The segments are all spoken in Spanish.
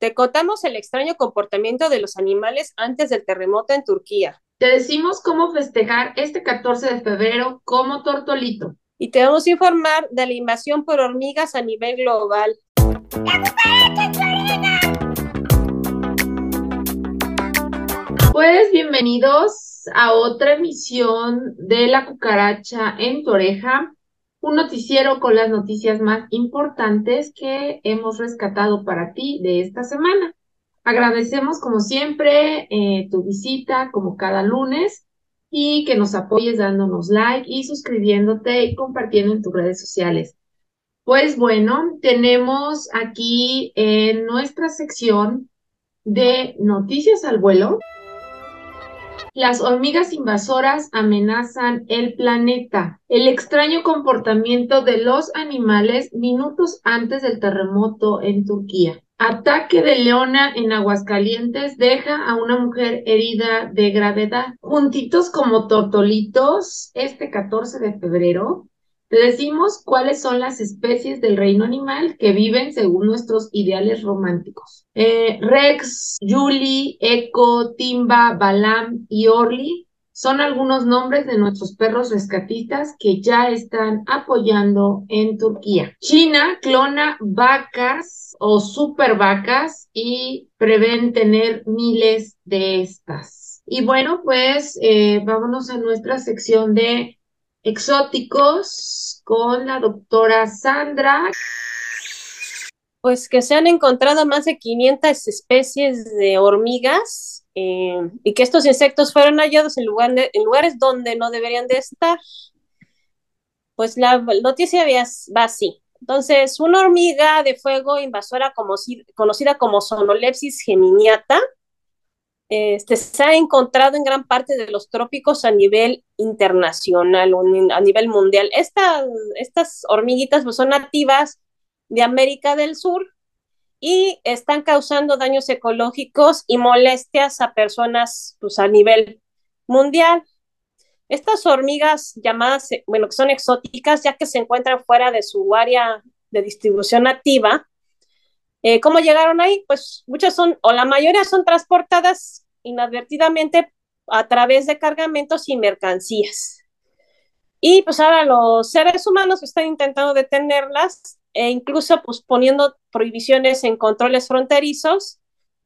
Te contamos el extraño comportamiento de los animales antes del terremoto en Turquía. Te decimos cómo festejar este 14 de febrero como tortolito. Y te vamos a informar de la invasión por hormigas a nivel global. Pues bienvenidos a otra emisión de La Cucaracha en tu oreja, un noticiero con las noticias más importantes que hemos rescatado para ti de esta semana. Agradecemos como siempre eh, tu visita como cada lunes y que nos apoyes dándonos like y suscribiéndote y compartiendo en tus redes sociales. Pues bueno, tenemos aquí en nuestra sección de noticias al vuelo. Las hormigas invasoras amenazan el planeta. El extraño comportamiento de los animales minutos antes del terremoto en Turquía. Ataque de leona en Aguascalientes deja a una mujer herida de gravedad. Juntitos como tortolitos, este 14 de febrero, decimos cuáles son las especies del reino animal que viven según nuestros ideales románticos. Eh, Rex, Julie, Echo, Timba, Balam y Orly son algunos nombres de nuestros perros rescatistas que ya están apoyando en Turquía. China clona vacas o super vacas y prevén tener miles de estas. Y bueno, pues eh, vámonos a nuestra sección de exóticos con la doctora Sandra. Pues que se han encontrado más de 500 especies de hormigas eh, y que estos insectos fueron hallados en, lugares donde no deberían de estar. Pues la noticia va así. Entonces, una hormiga de fuego invasora como, conocida como Sonolepsis geminiata este, se ha encontrado en gran parte de los trópicos a nivel internacional a nivel mundial. estas hormiguitas pues, son nativas de América del Sur y están causando daños ecológicos y molestias a personas pues, a nivel mundial. Estas hormigas llamadas, bueno, que son exóticas, ya que se encuentran fuera de su área de distribución nativa, eh, ¿Cómo llegaron ahí? Pues muchas son, o la mayoría son transportadas inadvertidamente a través de cargamentos y mercancías. Y pues ahora los seres humanos están intentando detenerlas e incluso pues poniendo prohibiciones en controles fronterizos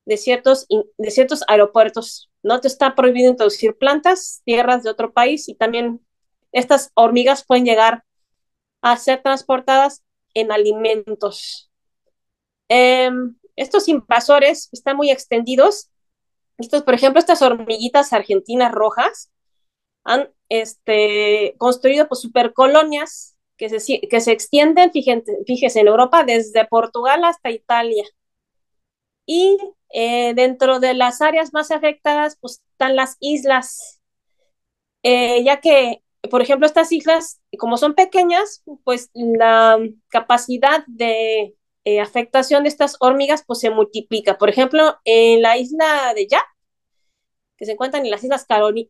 de ciertos, de ciertos aeropuertos. No te está prohibido introducir plantas, tierras de otro país y también estas hormigas pueden llegar a ser transportadas en alimentos. Em, estos invasores están muy extendidos. Estos, por ejemplo, estas hormiguitas argentinas rojas han este, construido pues, supercolonias que se, que se extienden, fíjense, fíjese, en Europa desde Portugal hasta Italia. Y eh, dentro de las áreas más afectadas pues, están las islas, eh, ya que, por ejemplo, estas islas, como son pequeñas, pues la capacidad de eh, afectación de estas hormigas pues se multiplica. Por ejemplo, en la isla de Ya, que se encuentran en las Islas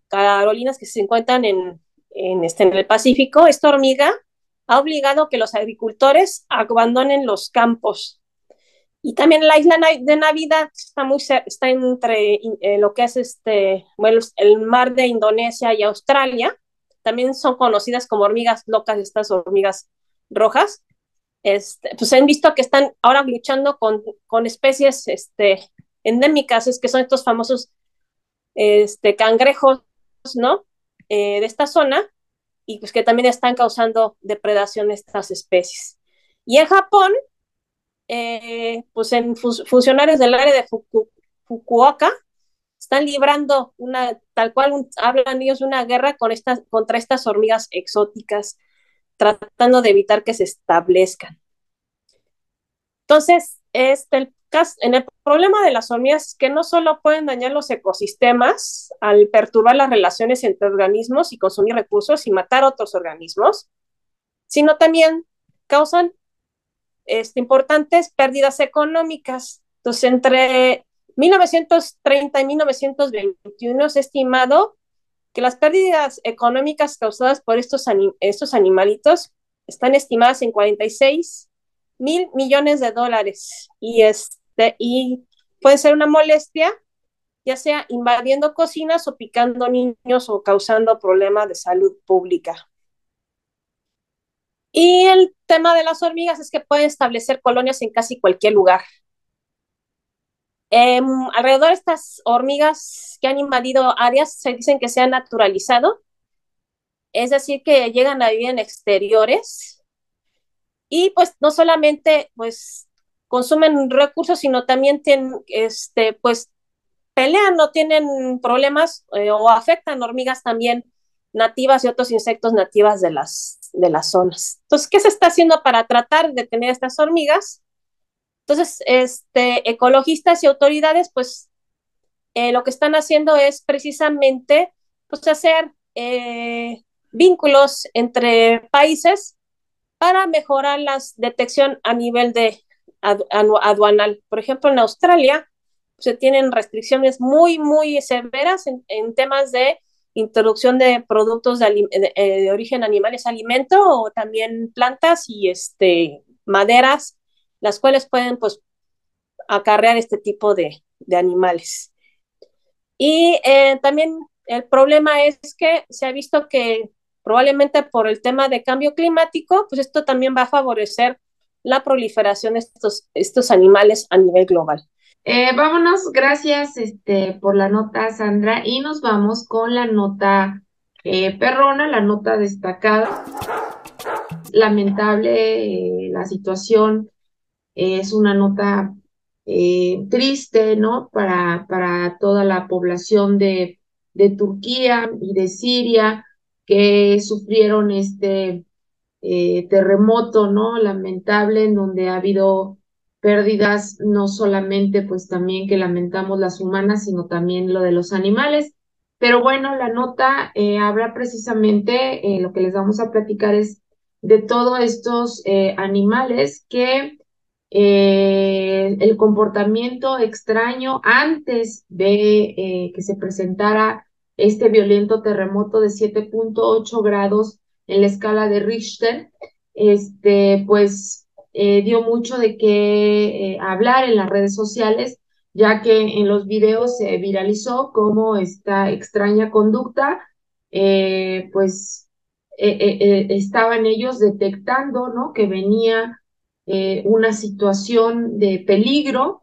Carolinas, que se encuentran en, en, este, en el Pacífico, esta hormiga ha obligado que los agricultores abandonen los campos. Y también la isla de Navidad está, muy, está entre eh, lo que es este, bueno, el mar de Indonesia y Australia. También son conocidas como hormigas locas, estas hormigas rojas. Este, pues han visto que están ahora luchando con, con especies este, endémicas, es que son estos famosos este, cangrejos, ¿no? Eh, de esta zona y pues que también están causando depredación estas especies. Y en Japón, eh, pues en funcionarios del área de Fukuoka están librando una, tal cual hablan ellos de una guerra con estas, contra estas hormigas exóticas, tratando de evitar que se establezcan. Entonces, este, el en el problema de las hormigas que no solo pueden dañar los ecosistemas al perturbar las relaciones entre organismos y consumir recursos y matar otros organismos, sino también causan este, importantes pérdidas económicas. Entonces, entre 1930 y 1921 es estimado que las pérdidas económicas causadas por estos, estos animalitos están estimadas en 46 mil millones de dólares y, es, y puede ser una molestia, ya sea invadiendo cocinas o picando niños o causando problemas de salud pública. Y el tema de las hormigas es que pueden establecer colonias en casi cualquier lugar. Eh, alrededor de estas hormigas que han invadido áreas se dicen que se han naturalizado, es decir, que llegan a vivir en exteriores y pues no solamente pues consumen recursos, sino también tienen, este, pues pelean, no tienen problemas eh, o afectan hormigas también nativas y otros insectos nativas de las, de las zonas. Entonces, ¿qué se está haciendo para tratar de tener estas hormigas? Entonces, este, ecologistas y autoridades, pues, eh, lo que están haciendo es precisamente, pues, hacer eh, vínculos entre países para mejorar la detección a nivel de aduanal. Por ejemplo, en Australia se tienen restricciones muy, muy severas en, temas de introducción de productos de, eh, origen animales, alimento o también plantas y este, maderas, las cuales pueden pues acarrear este tipo de, de animales. Y eh, también el problema es que se ha visto que probablemente por el tema de cambio climático, pues esto también va a favorecer la proliferación de estos, estos animales a nivel global. Eh, vámonos, gracias este, por la nota, Sandra, y nos vamos con la nota eh, perrona, la nota destacada. Lamentable la situación, es una nota eh, triste, ¿no? Para, para toda la población de, de Turquía y de Siria que sufrieron este eh, terremoto, ¿no? Lamentable, en donde ha habido pérdidas, no solamente pues también que lamentamos las humanas, sino también lo de los animales. Pero bueno, la nota eh, habla precisamente, lo que les vamos a platicar es de todos estos animales que eh, el comportamiento extraño antes de que se presentara este violento terremoto de 7.8 grados en la escala de Richter, este, pues eh, dio mucho de qué eh, hablar en las redes sociales, ya que en los videos se viralizó cómo esta extraña conducta, eh, pues estaban ellos detectando, ¿no? Que venía una situación de peligro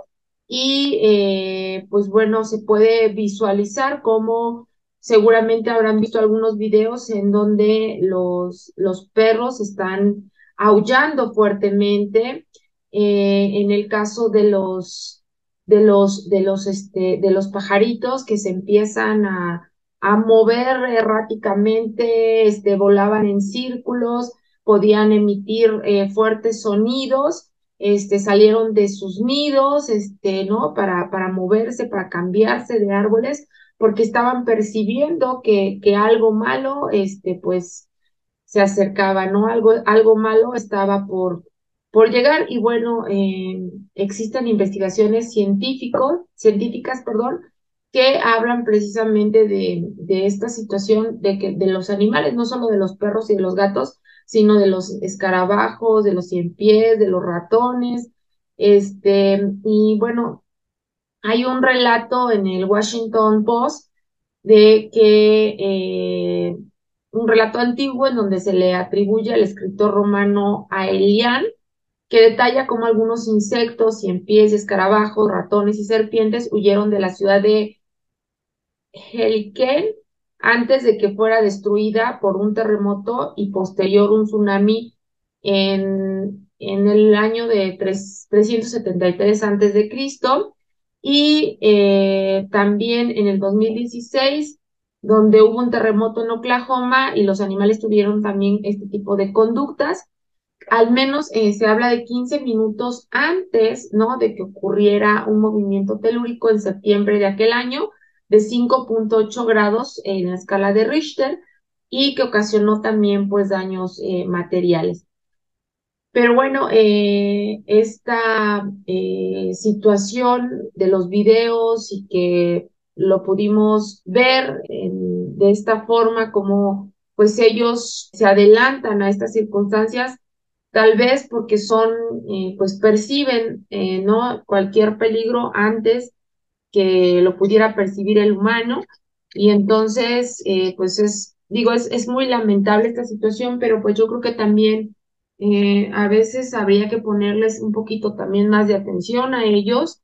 y pues bueno, se puede visualizar cómo seguramente habrán visto algunos videos en donde los, los perros están aullando fuertemente. Eh, en el caso de los, de los, de los, este, de los pajaritos que se empiezan a, a mover erráticamente, este, volaban en círculos, podían emitir eh, fuertes sonidos, este, salieron de sus nidos, este, ¿no? Para, para moverse, para cambiarse de árboles, porque estaban percibiendo que, que algo malo, este, pues, se acercaba, ¿no? Algo, algo malo estaba por, por llegar y bueno, eh, existen investigaciones científicos, científicas, perdón, que hablan precisamente de, de esta situación de que de los animales, no solo de los perros y de los gatos, sino de los escarabajos, de los cien pies, de los ratones, este, y bueno, hay un relato en el Washington Post de que eh, un relato antiguo en donde se le atribuye al escritor romano Aelian, que detalla cómo algunos insectos, pies, escarabajos, ratones y serpientes huyeron de la ciudad de Heliken antes de que fuera destruida por un terremoto y posterior un tsunami en, en el año de 373 antes de Cristo y eh, también en el 2016 donde hubo un terremoto en Oklahoma y los animales tuvieron también este tipo de conductas. Al menos eh, se habla de 15 minutos antes, ¿no? De que ocurriera un movimiento telúrico en septiembre de aquel año de 5.8 grados en la escala de Richter y que ocasionó también pues daños eh, materiales. Pero bueno, eh, esta eh, situación de los videos y que lo pudimos ver de esta forma como pues ellos se adelantan a estas circunstancias, tal vez porque son, pues perciben, ¿no? Cualquier peligro antes que lo pudiera percibir el humano y entonces, eh, pues es, digo, es, es muy lamentable esta situación, pero pues yo creo que también a veces habría que ponerles un poquito también más de atención a ellos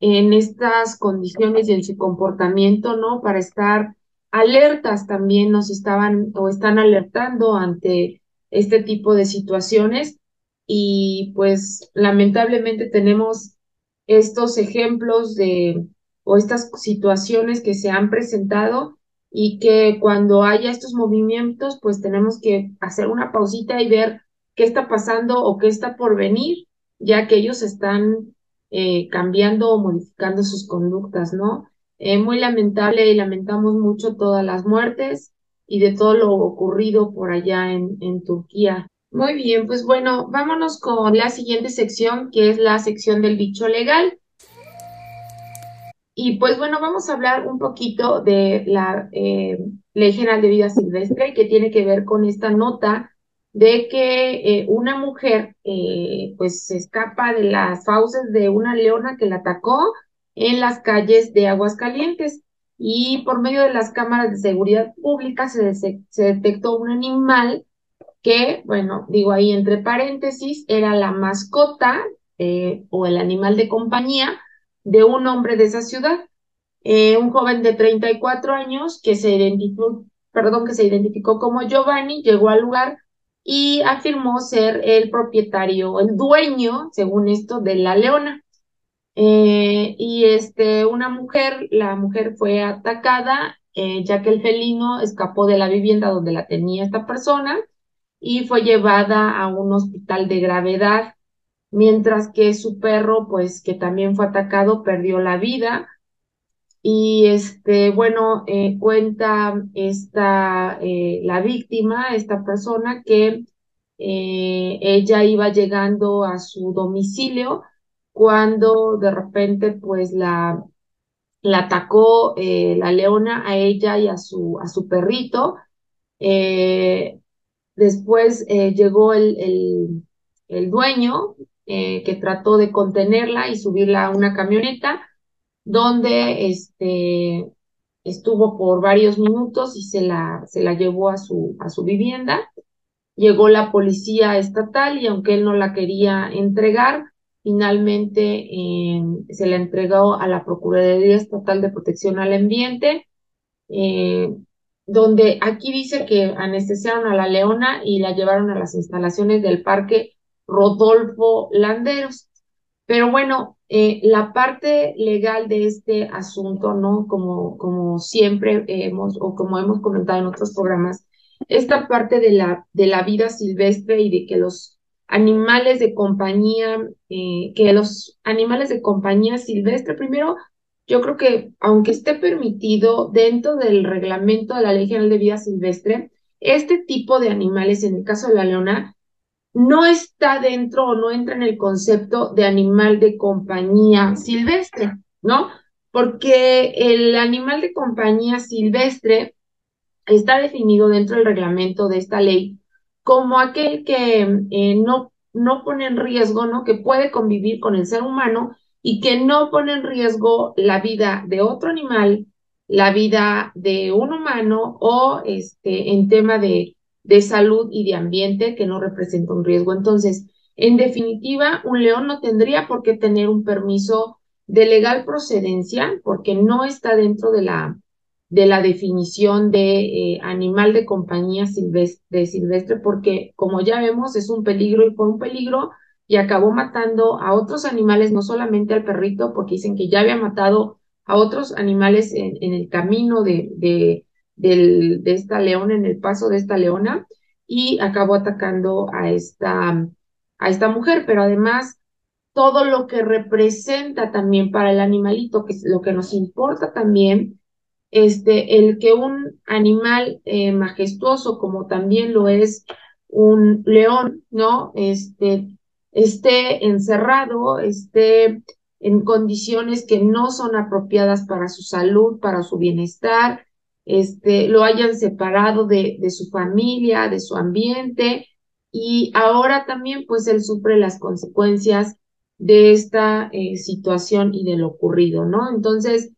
en estas condiciones y en su comportamiento, ¿no? Para estar alertas también nos estaban o están alertando ante este tipo de situaciones y pues lamentablemente tenemos estos ejemplos de o estas situaciones que se han presentado y que cuando haya estos movimientos pues tenemos que hacer una pausita y ver qué está pasando o qué está por venir, ya que ellos están eh, cambiando o modificando sus conductas, ¿no? Eh, muy lamentable y lamentamos mucho todas las muertes y de todo lo ocurrido por allá en, en Turquía. Muy bien, pues bueno, vámonos con la siguiente sección, que es la sección del bicho legal. Y pues bueno, vamos a hablar un poquito de la eh, Ley General de Vida Silvestre, que tiene que ver con esta nota de que eh, una mujer eh, pues se escapa de las fauces de una leona que la atacó en las calles de Aguascalientes. Y por medio de las cámaras de seguridad pública se, se detectó un animal que, bueno, digo ahí entre paréntesis, era la mascota eh, o el animal de compañía de un hombre de esa ciudad, un joven de 34 años que se identificó, perdón, que se identificó como Giovanni, llegó al lugar y afirmó ser el propietario, el dueño, según esto, de la leona. Eh, y este, una mujer, la mujer fue atacada, eh, ya que el felino escapó de la vivienda donde la tenía esta persona y fue llevada a un hospital de gravedad, mientras que su perro, pues que también fue atacado, perdió la vida. Y este, bueno, eh, cuenta esta, eh, la víctima, esta persona, que eh, ella iba llegando a su domicilio cuando de repente, pues la, la atacó la leona a ella y a su, a su perrito. después llegó el, el, el dueño que trató de contenerla y subirla a una camioneta donde este, estuvo por varios minutos y se la, se la llevó a su, a su vivienda. Llegó la policía estatal y aunque él no la quería entregar, finalmente em, se la entregó a la Procuraduría Estatal de Protección al Ambiente, eh, donde aquí dice que anestesiaron a la leona y la llevaron a las instalaciones del Parque Rodolfo Landeros. Pero bueno, eh, la parte legal de este asunto, ¿no? Como, como siempre hemos, o como hemos comentado en otros programas, esta parte de la, de la vida silvestre y de que los animales de compañía, eh, que los animales de compañía silvestre, primero, yo creo que aunque esté permitido dentro del reglamento de la Ley General de Vida Silvestre, este tipo de animales, en el caso de la leona, no está dentro o no entra en el concepto de animal de compañía silvestre, ¿no? Porque el animal de compañía silvestre está definido dentro del reglamento de esta ley como aquel que eh, no, no pone en riesgo, ¿no? Que puede convivir con el ser humano y que no pone en riesgo la vida de otro animal, la vida de un humano o este, en tema de de salud y de ambiente que no representa un riesgo. Entonces, en definitiva, un león no tendría por qué tener un permiso de legal procedencia porque no está dentro de la, de la definición de eh, animal de compañía silvestre, silvestre, porque como ya vemos es un peligro y fue un peligro y acabó matando a otros animales, no solamente al perrito, porque dicen que ya había matado a otros animales en, en el camino de, de, del, de esta leona, en el paso de esta leona, y acabó atacando a esta, a esta mujer, pero además todo lo que representa también para el animalito, que es lo que nos importa también, este, el que un animal eh, majestuoso, como también lo es un león, ¿no? Este, esté encerrado, esté en condiciones que no son apropiadas para su salud, para su bienestar, este, lo hayan separado de, su familia, de su ambiente, y ahora también pues él sufre las consecuencias de esta eh, situación y de lo ocurrido, ¿no? Entonces,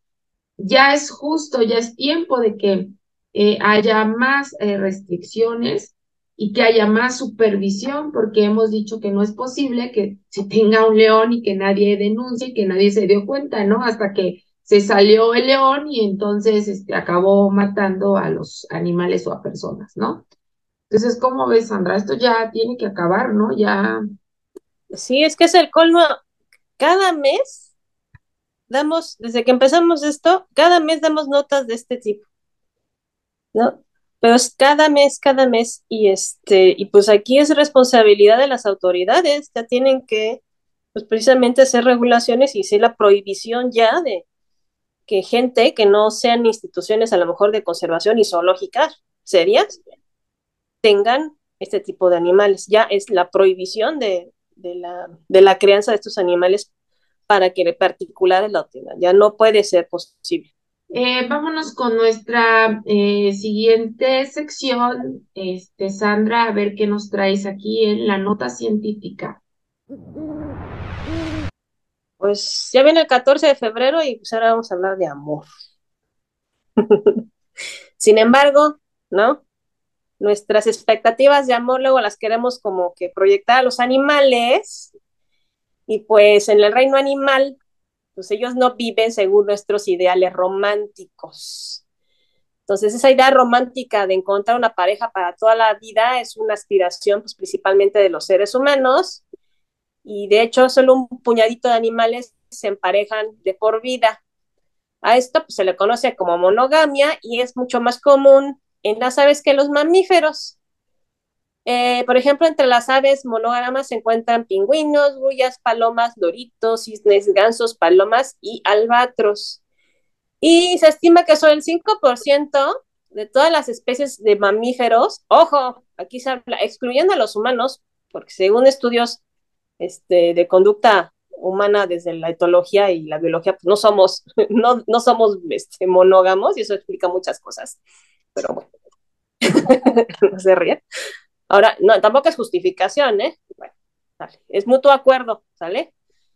ya es justo, ya es tiempo de que eh, haya más eh, restricciones y que haya más supervisión, porque hemos dicho que no es posible que se tenga un león y que nadie denuncie y que nadie se dio cuenta, ¿no? Hasta que se salió el león y entonces este, acabó matando a los animales o a personas, ¿no? Entonces, ¿cómo ves, Sandra? Esto ya tiene que acabar, ¿no? Ya. Sí, es que es el colmo. Cada mes damos, desde que empezamos esto, cada mes damos notas de este tipo. ¿No? Pero es cada mes, cada mes, y este, y pues aquí es responsabilidad de las autoridades, ya tienen que, pues precisamente hacer regulaciones y hacer la prohibición ya de que gente que no sean instituciones a lo mejor de conservación y zoológicas serias, tengan este tipo de animales. Ya es la prohibición de, de, la, de la crianza de estos animales para que particulares lo tengan. Ya no puede ser posible. Eh, vámonos con nuestra eh, siguiente sección, este, Sandra, a ver qué nos traes aquí en la nota científica. Pues ya viene el 14 de febrero y pues ahora vamos a hablar de amor. Sin embargo, ¿no? nuestras expectativas de amor luego las queremos como que proyectar a los animales y pues en el reino animal, pues ellos no viven según nuestros ideales románticos. Entonces esa idea romántica de encontrar una pareja para toda la vida es una aspiración pues principalmente de los seres humanos y de hecho solo un puñadito de animales se emparejan de por vida. A esto pues, se le conoce como monogamia y es mucho más común en las aves que los mamíferos. Eh, por ejemplo, entre las aves monógamas se encuentran pingüinos, gullas, palomas, loritos, cisnes, gansos, palomas y albatros. Y se estima que solo el 5% de todas las especies de mamíferos, ojo, aquí se habla, excluyendo a los humanos, porque según estudios este, de conducta humana desde la etología y la biología, pues no somos, no, no somos este, monógamos y eso explica muchas cosas pero bueno, no se ríe. Ahora, no, tampoco es justificación, ¿eh? Bueno, es mutuo acuerdo, ¿sale?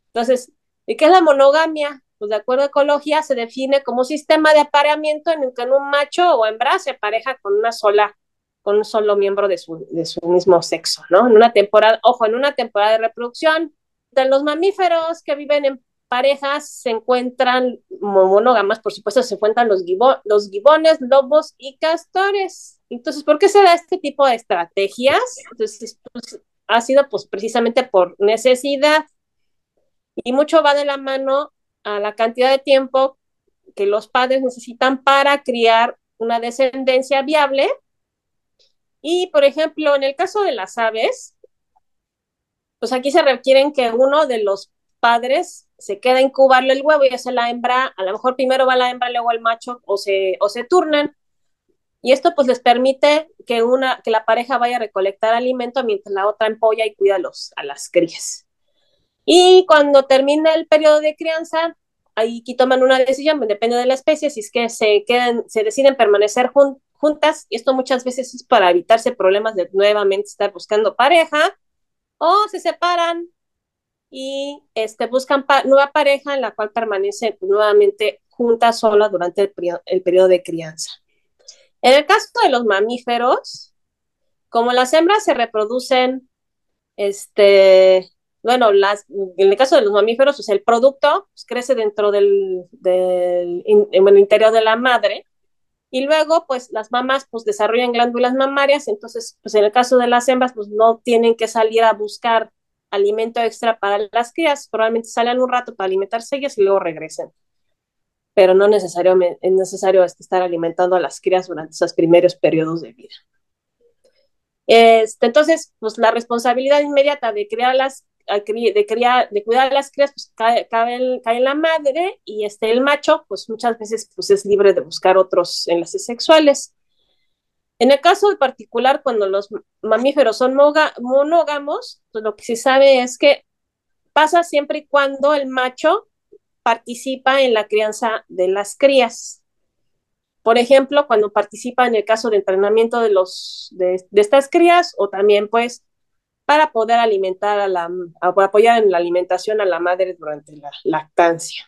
Entonces, ¿y qué es la monogamia? Pues de acuerdo a ecología se define como sistema de apareamiento en el que un macho o hembra se pareja con una sola, con un solo miembro de su, de su mismo sexo, ¿no? En una temporada, ojo, en una temporada de reproducción, de los mamíferos que viven en parejas se encuentran monógamas, por supuesto, se encuentran los, los gibones, lobos y castores. Entonces, ¿por qué se da este tipo de estrategias? Entonces, pues, ha sido pues precisamente por necesidad y mucho va de la mano a la cantidad de tiempo que los padres necesitan para criar una descendencia viable. Y, por ejemplo, en el caso de las aves, pues aquí se requieren que uno de los padres se queda a incubarle el huevo y hace la hembra, a lo mejor primero va la hembra, luego el macho, o se, o se turnan. Y esto pues les permite que, una, que la pareja vaya a recolectar alimento mientras la otra empolla y cuida los, a las crías. Y cuando termina el periodo de crianza, ahí toman una decisión, depende de la especie, si es que se, quedan, se deciden permanecer juntas, y esto muchas veces es para evitarse problemas de nuevamente estar buscando pareja, o se separan y este, buscan nueva pareja en la cual permanecen nuevamente juntas solas durante el, el periodo de crianza. En el caso de los mamíferos, como las hembras se reproducen, este, bueno, las, en el caso de los mamíferos, pues el producto pues, crece dentro del, del interior de la madre y luego, pues las mamás pues desarrollan glándulas mamarias, entonces, pues en el caso de las hembras, pues no tienen que salir a buscar alimento extra para las crías, probablemente salen un rato para alimentarse ellas y luego regresen. Pero no es necesario estar alimentando a las crías durante esos primeros periodos de vida. Este, entonces, pues la responsabilidad inmediata de criarlas, de, criar, de cuidar a las crías, pues cae, cae, la madre y este, el macho, pues muchas veces pues, es libre de buscar otros enlaces sexuales. En el caso particular, cuando los mamíferos son monógamos, pues lo que se sabe es que pasa siempre y cuando el macho participa en la crianza de las crías. Por ejemplo, cuando participa en el caso de entrenamiento de, los, de, estas crías o también pues para poder alimentar a la, apoyar en la alimentación a la madre durante la lactancia.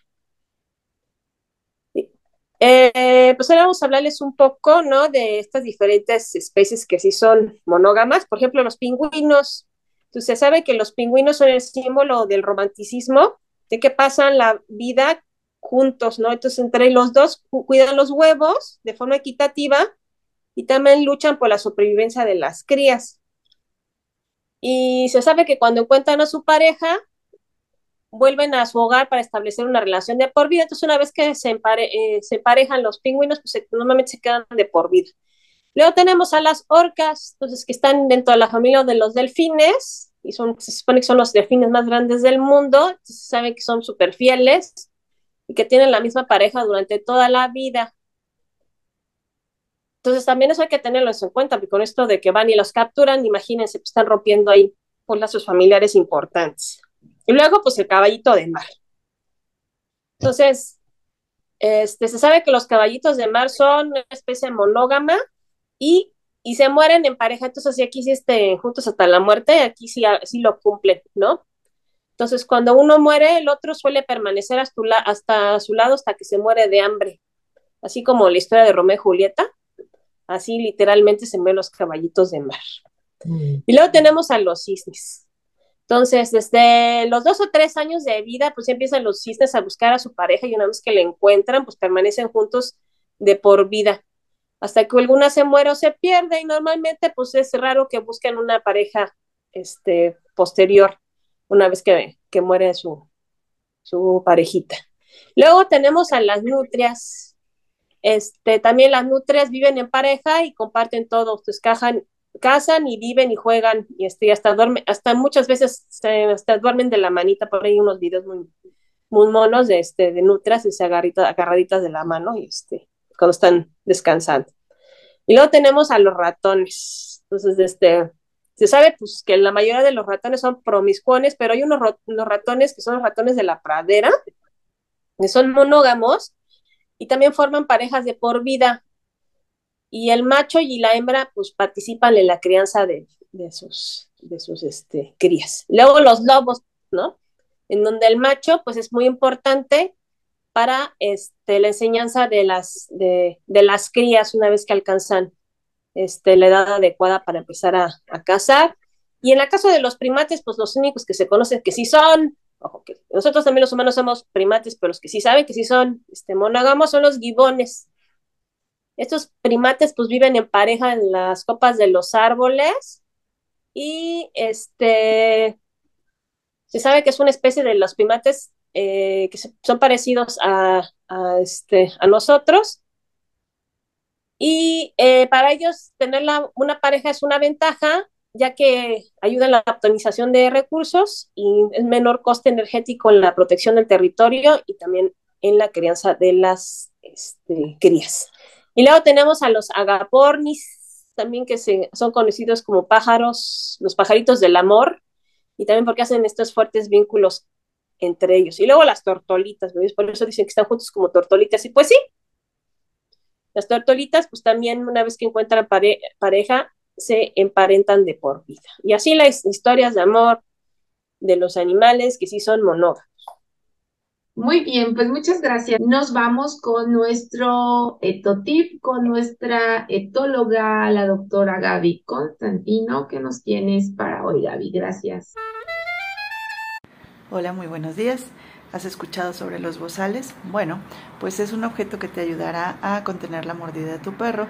Eh, pues ahora vamos a hablarles un poco, ¿no? De estas diferentes especies que sí son monógamas. Por ejemplo, los pingüinos. Entonces, se sabe que los pingüinos son el símbolo del romanticismo, de que pasan la vida juntos, ¿no? Entonces, entre los dos cuidan los huevos de forma equitativa y también luchan por la supervivencia de las crías. Y se sabe que cuando encuentran a su pareja, vuelven a su hogar para establecer una relación de por vida. Entonces, una vez que se, eh, se emparejan los pingüinos, pues normalmente se quedan de por vida. Luego tenemos a las orcas, entonces que están dentro de la familia de los delfines, y son, se supone que son los delfines más grandes del mundo, se sabe que son súper fieles y que tienen la misma pareja durante toda la vida. Entonces también eso hay que tenerlo en cuenta, porque con esto de que van y los capturan, imagínense, pues están rompiendo ahí por lazos familiares importantes. Y luego, pues el caballito de mar. Entonces, este, se sabe que los caballitos de mar son una especie monógama y, y se mueren en pareja. Entonces, aquí sí estén juntos hasta la muerte, aquí sí, sí lo cumplen, ¿no? Entonces, cuando uno muere, el otro suele permanecer hasta, hasta su lado hasta que se muere de hambre. Así como la historia de Romeo y Julieta, así literalmente se ven los caballitos de mar. Mm. Y luego tenemos a los cisnes. Entonces, desde los dos o tres años de vida, pues empiezan los cisnes a buscar a su pareja y una vez que la encuentran, pues permanecen juntos de por vida, hasta que alguna se muere o se pierde y normalmente pues es raro que busquen una pareja este, posterior una vez que, que muere su, su parejita. Luego tenemos a las nutrias. Este, también las nutrias viven en pareja y comparten todo, pues cajan, casan y viven y juegan y este, hasta duermen, hasta muchas veces se, hasta duermen de la manita, por ahí unos videos muy, monos de, este, de nutrias y se agarraditas de la mano y este, cuando están descansando. Y luego tenemos a los ratones. Entonces, este, se sabe pues que la mayoría de los ratones son promiscuones, pero hay unos, unos ratones que son los ratones de la pradera, que son monógamos y también forman parejas de por vida y el macho y la hembra pues participan en la crianza de, sus, de sus este, crías. Luego los lobos, ¿no? En donde el macho pues es muy importante para este, la enseñanza de las, de, las crías una vez que alcanzan este, la edad adecuada para empezar a, a cazar. Y en el caso de los primates, pues los únicos que se conocen que sí son, ojo, que nosotros también los humanos somos primates, pero los que sí saben que sí son este, monógamos son los gibones. Estos primates pues viven en pareja en las copas de los árboles y este se sabe que es una especie de los primates eh, que son parecidos a, este, a nosotros. Y eh, para ellos tener una pareja es una ventaja, ya que ayuda en la optimización de recursos y es menor coste energético en la protección del territorio y también en la crianza de las este, crías. Y luego tenemos a los agapornis, también que son conocidos como pájaros, los pajaritos del amor, y también porque hacen estos fuertes vínculos entre ellos. Y luego las tortolitas, por eso dicen que están juntos como tortolitas. Y pues sí, las tortolitas, pues también una vez que encuentran pareja, se emparentan de por vida. Y así las historias de amor de los animales que sí son monógamos. Muy bien, pues muchas gracias. Nos vamos con nuestro etotip, con nuestra etóloga, la doctora Gaby Constantino. ¿Qué nos tienes para hoy, Gaby? Gracias. Hola, muy buenos días. ¿Has escuchado sobre los bozales? Bueno, pues es un objeto que te ayudará a contener la mordida de tu perro.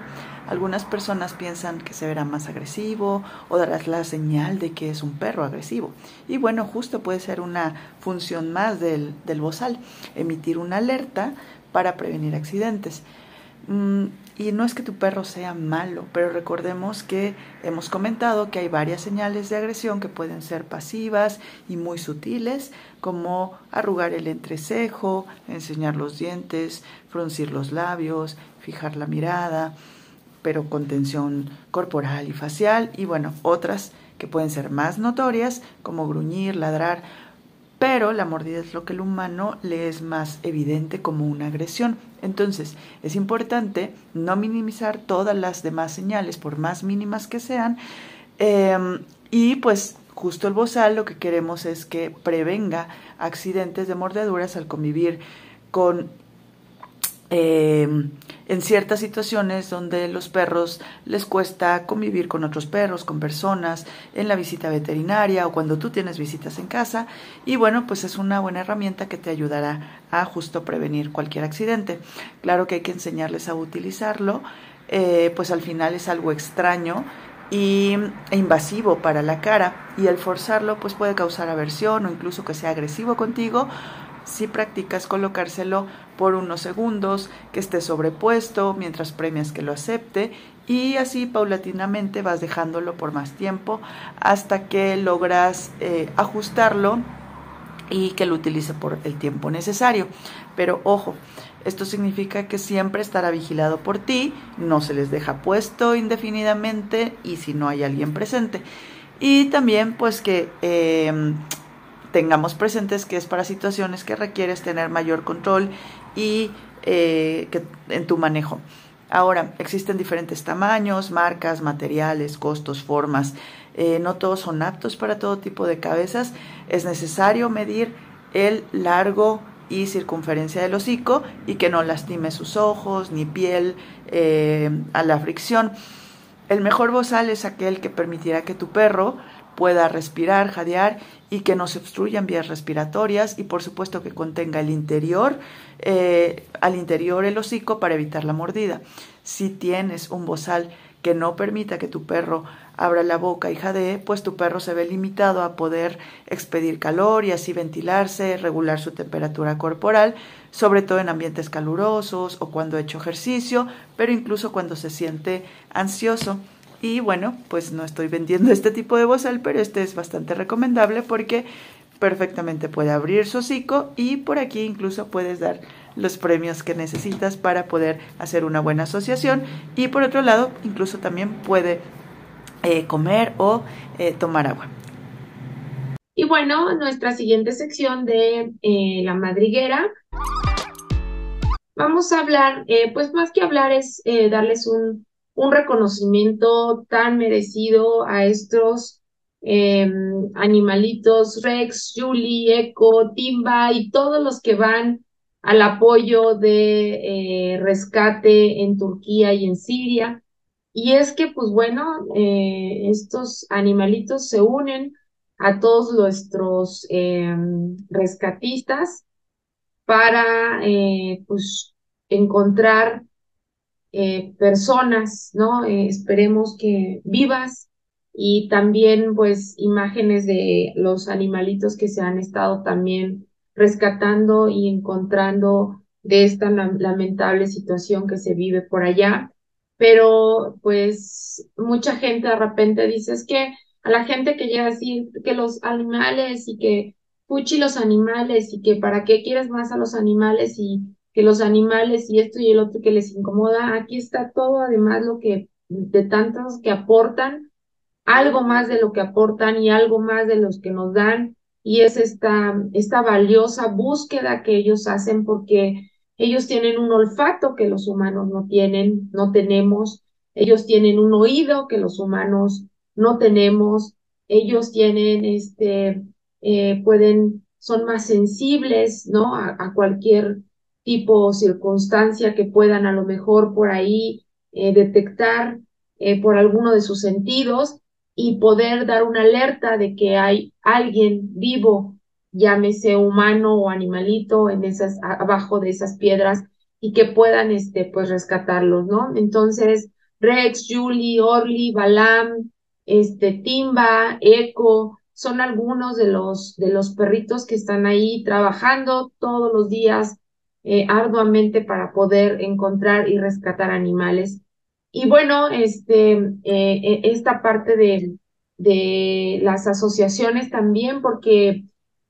Algunas personas piensan que se verá más agresivo o darás la señal de que es un perro agresivo. Y bueno, justo puede ser una función más del, del bozal, emitir una alerta para prevenir accidentes. Mm, y no es que tu perro sea malo, pero recordemos que hemos comentado que hay varias señales de agresión que pueden ser pasivas y muy sutiles, como arrugar el entrecejo, enseñar los dientes, fruncir los labios, fijar la mirada, pero con tensión corporal y facial, y bueno, otras que pueden ser más notorias, como gruñir, ladrar pero la mordida es lo que el humano le es más evidente como una agresión. Entonces, es importante no minimizar todas las demás señales, por más mínimas que sean, em, y pues justo el bozal lo que queremos es que prevenga accidentes de mordeduras al convivir con eh, en ciertas situaciones donde los perros les cuesta convivir con otros perros, con personas, en la visita veterinaria o cuando tú tienes visitas en casa. Y bueno, pues es una buena herramienta que te ayudará a justo prevenir cualquier accidente. Claro que hay que enseñarles a utilizarlo, eh, pues al final es algo extraño y e invasivo para la cara y el forzarlo pues puede causar aversión o incluso que sea agresivo contigo si practicas colocárselo por unos segundos, que esté sobrepuesto mientras premias que lo acepte y así paulatinamente vas dejándolo por más tiempo hasta que logras eh, ajustarlo y que lo utilice por el tiempo necesario. Pero ojo, esto significa que siempre estará vigilado por ti, no se les deja puesto indefinidamente y si no hay alguien presente. Y también pues que eh, tengamos presentes que es para situaciones que requieres tener mayor control y eh, que, en tu manejo. Ahora, existen diferentes tamaños, marcas, materiales, costos, formas. Eh, no todos son aptos para todo tipo de cabezas. Es necesario medir el largo y circunferencia del hocico y que no lastime sus ojos ni piel eh, a la fricción. El mejor bozal es aquel que permitirá que tu perro pueda respirar, jadear y que no se obstruyan vías respiratorias y por supuesto que contenga el interior, eh, al interior el hocico para evitar la mordida. Si tienes un bozal que no permita que tu perro abra la boca y jadee, pues tu perro se ve limitado a poder expedir calor y así ventilarse, regular su temperatura corporal, sobre todo en ambientes calurosos o cuando ha hecho ejercicio, pero incluso cuando se siente ansioso. Y bueno, pues no estoy vendiendo este tipo de bozal, pero este es bastante recomendable porque perfectamente puede abrir su hocico y por aquí incluso puedes dar los premios que necesitas para poder hacer una buena asociación y por otro lado incluso también puede eh, comer o eh, tomar agua. Y bueno, nuestra siguiente sección de eh, la madriguera. Vamos a hablar, pues más que hablar es darles un, un reconocimiento tan merecido a estos em, animalitos, Rex, Julie, Echo, Timba y todos los que van al apoyo de eh, rescate en Turquía y en Siria. Y es que, pues bueno, eh, estos animalitos se unen a todos nuestros em, rescatistas para, eh, pues, encontrar eh, personas, ¿no? Eh, esperemos que vivas y también pues imágenes de los animalitos que se han estado también rescatando y encontrando de esta lamentable situación que se vive por allá. Pero pues mucha gente de repente dice es que a la gente que llega a que los animales y que puchi los animales y que para qué quieres más a los animales y que los animales y esto y el otro que les incomoda. Aquí está todo, además, lo que de tantos que aportan, algo más de lo que aportan y algo más de los que nos dan. Y es esta, esta valiosa búsqueda que ellos hacen porque ellos tienen un olfato que los humanos no tienen, no tenemos. Ellos tienen un oído que los humanos no tenemos. Ellos tienen, este, eh, pueden, son más sensibles, ¿no? a cualquier tipo circunstancia que puedan a lo mejor por ahí eh, detectar eh, por alguno de sus sentidos y poder dar una alerta de que hay alguien vivo, llámese humano o animalito, en esas, abajo de esas piedras y que puedan, este, pues, rescatarlos, ¿no? Entonces, Rex, Julie, Orly, Balam, este, Timba, Echo, son algunos de los, de los perritos que están ahí trabajando todos los días eh, arduamente para poder encontrar y rescatar animales. Y bueno, este, eh, eh, esta parte de, de las asociaciones también, porque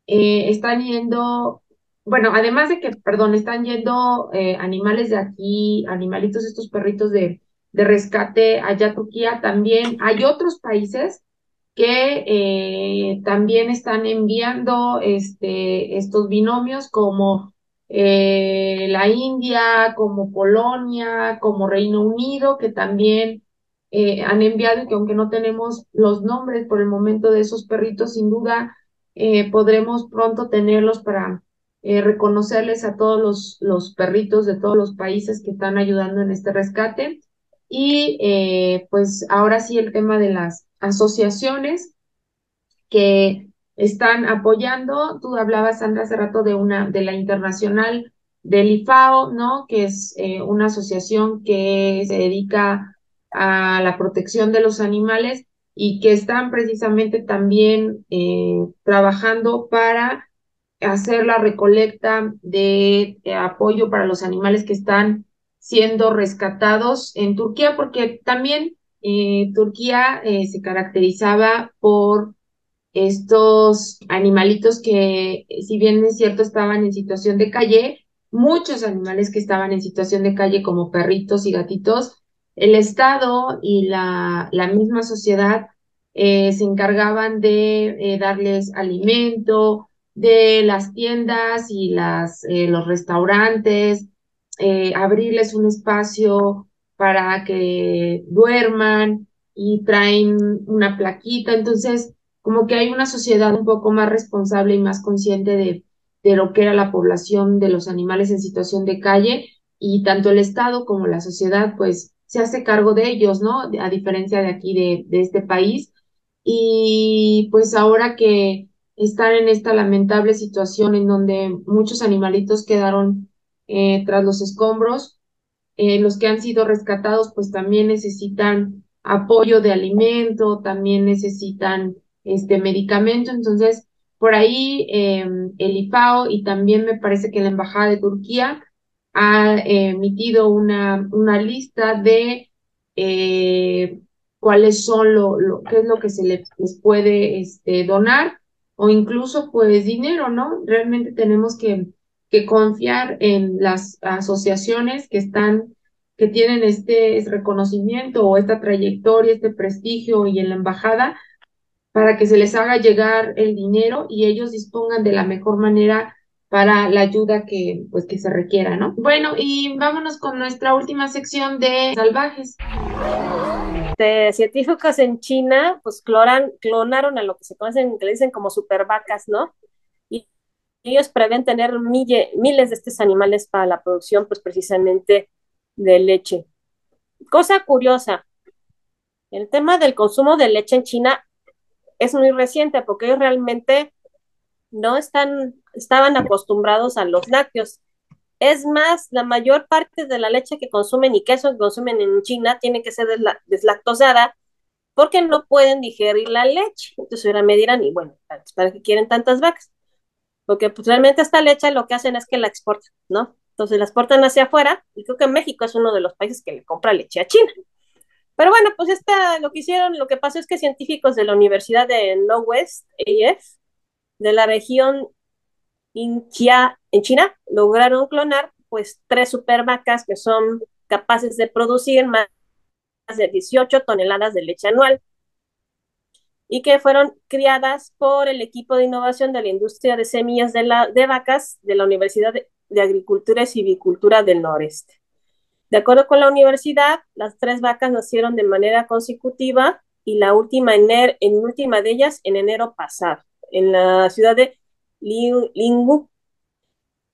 están yendo, bueno, además de que, perdón, están yendo animales de aquí, animalitos, estos perritos de, de rescate allá a Turquía, también hay otros países que también están enviando este, estos binomios como eh, la India, como Polonia, como Reino Unido, que también eh, han enviado y que aunque no tenemos los nombres por el momento de esos perritos, sin duda eh, podremos pronto tenerlos para reconocerles a todos los, los perritos de todos los países que están ayudando en este rescate. Y pues ahora sí el tema de las asociaciones que están apoyando. Tú hablabas, Sandra, hace rato de una, de la internacional del IFAO, ¿no? Que es una asociación que se dedica a la protección de los animales y que están precisamente también eh, trabajando para hacer la recolecta de, apoyo para los animales que están siendo rescatados en Turquía, porque también eh, Turquía eh, se caracterizaba por estos animalitos que, si bien es cierto, estaban en situación de calle, muchos animales que estaban en situación de calle como perritos y gatitos, el Estado y la, la misma sociedad eh, se encargaban de eh, darles alimento, de las tiendas y las, eh, los restaurantes, abrirles un espacio para que duerman y traen una plaquita. Entonces, como que hay una sociedad un poco más responsable y más consciente de, de lo que era la población de los animales en situación de calle y tanto el Estado como la sociedad, pues, se hace cargo de ellos, ¿no? A diferencia de aquí, de, de este país. Y pues ahora que están en esta lamentable situación en donde muchos animalitos quedaron eh, tras los escombros, eh, los que han sido rescatados pues también necesitan apoyo de alimento, también necesitan este medicamento, entonces por ahí eh, el IFAO y también me parece que la Embajada de Turquía ha emitido una, una lista de eh, cuáles son lo, lo, qué es lo que se les, puede este, donar o incluso pues dinero, ¿no? Realmente tenemos que, que confiar en las asociaciones que están, que tienen este, este reconocimiento o esta trayectoria, este prestigio y en la embajada para que se les haga llegar el dinero y ellos dispongan de la mejor manera para la ayuda que, pues, que se requiera, ¿no? Bueno, y vámonos con nuestra última sección de salvajes. De científicos en China, pues cloran, clonaron a lo que se conocen, que le dicen como super vacas, ¿no? Y ellos prevén tener miles de estos animales para la producción, pues precisamente de leche. Cosa curiosa, el tema del consumo de leche en China es muy reciente porque ellos realmente no están, estaban acostumbrados a los lácteos. Es más, la mayor parte de la leche que consumen y queso que consumen en China tiene que ser deslactosada porque no pueden digerir la leche. Entonces ahora me dirán, y bueno, ¿para qué quieren tantas vacas? Porque pues, realmente esta leche lo que hacen es que la exportan, ¿no? Entonces la exportan hacia afuera y creo que México es uno de los países que le compra leche a China. Pero bueno, pues esta, lo que hicieron, lo que pasó es que científicos de la Universidad de Northwest, AF, de la región en China lograron clonar pues tres super vacas que son capaces de producir más de 18 toneladas de leche anual y que fueron criadas por el equipo de innovación de la industria de semillas de, la, de vacas de la Universidad de, Agricultura y Civicultura del Noreste. De acuerdo con la universidad, las tres vacas nacieron de manera consecutiva y la última, en, en última de ellas en enero pasado en la ciudad de Lingu.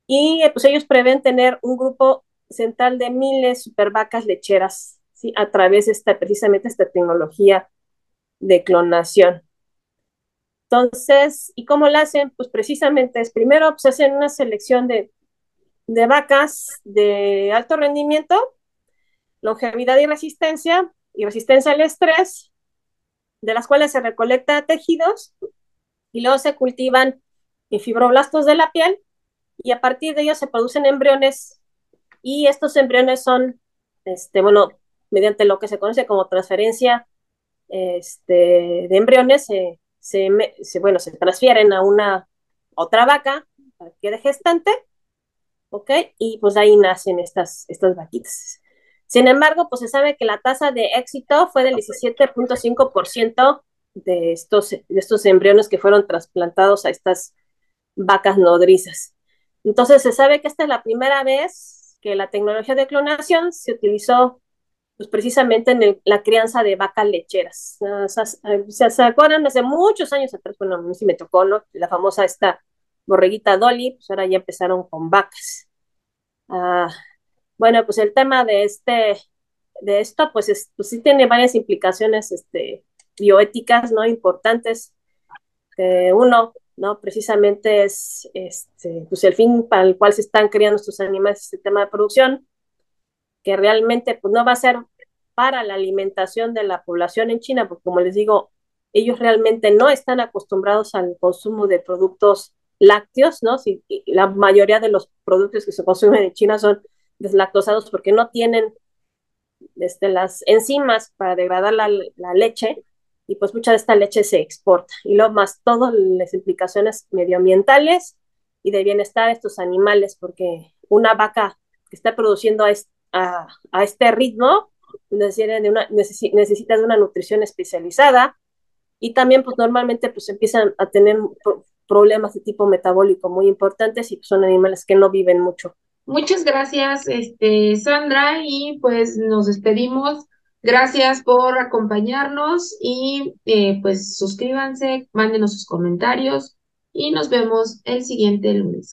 Y eh, pues ellos prevén tener un grupo central de miles super vacas lecheras, ¿sí? A través de esta, precisamente esta tecnología de clonación. Entonces, ¿y cómo lo hacen? Pues precisamente es primero pues hacen una selección de, de vacas de alto rendimiento, longevidad y resistencia, y resistencia al estrés, de las cuales se recolecta tejidos y luego se cultivan en fibroblastos de la piel y a partir de ellos se producen embriones. Y estos embriones son, este, bueno, mediante lo que se conoce como transferencia este, de embriones, se, bueno, se transfieren a una otra vaca que quede gestante, ¿ok? Y pues ahí nacen estas, estas vaquitas. Sin embargo, pues se sabe que la tasa de éxito fue del 17.5% de estos, de estos embriones que fueron trasplantados a estas vacas nodrizas. Entonces se sabe que esta es la primera vez que la tecnología de clonación se utilizó pues precisamente en la crianza de vacas lecheras. ¿Se, ¿Se acuerdan? Hace muchos años atrás, bueno, a mí sí me tocó, ¿no? La famosa esta borreguita Dolly, pues ahora ya empezaron con vacas. Ah, bueno, pues el tema de este, de esto, pues, es, pues sí tiene varias implicaciones este, bioéticas, ¿no? Importantes. uno, ¿no? Precisamente es este, pues el fin para el cual se están creando estos animales, este tema de producción, que realmente pues no va a ser para la alimentación de la población en China, porque como les digo, ellos realmente no están acostumbrados al consumo de productos lácteos, ¿no? Si, la mayoría de los productos que se consumen en China son deslactosados porque no tienen este, las enzimas para degradar la, leche y pues mucha de esta leche se exporta. Y lo más todas las implicaciones medioambientales y de bienestar de estos animales, porque una vaca que está produciendo a, a, este ritmo necesita de, una, necesita de una nutrición especializada y también pues normalmente pues empiezan a tener problemas de tipo metabólico muy importantes y son animales que no viven mucho. Muchas gracias, este, Sandra, y pues nos despedimos. Gracias por acompañarnos y eh, pues suscríbanse, mándenos sus comentarios y nos vemos el siguiente lunes.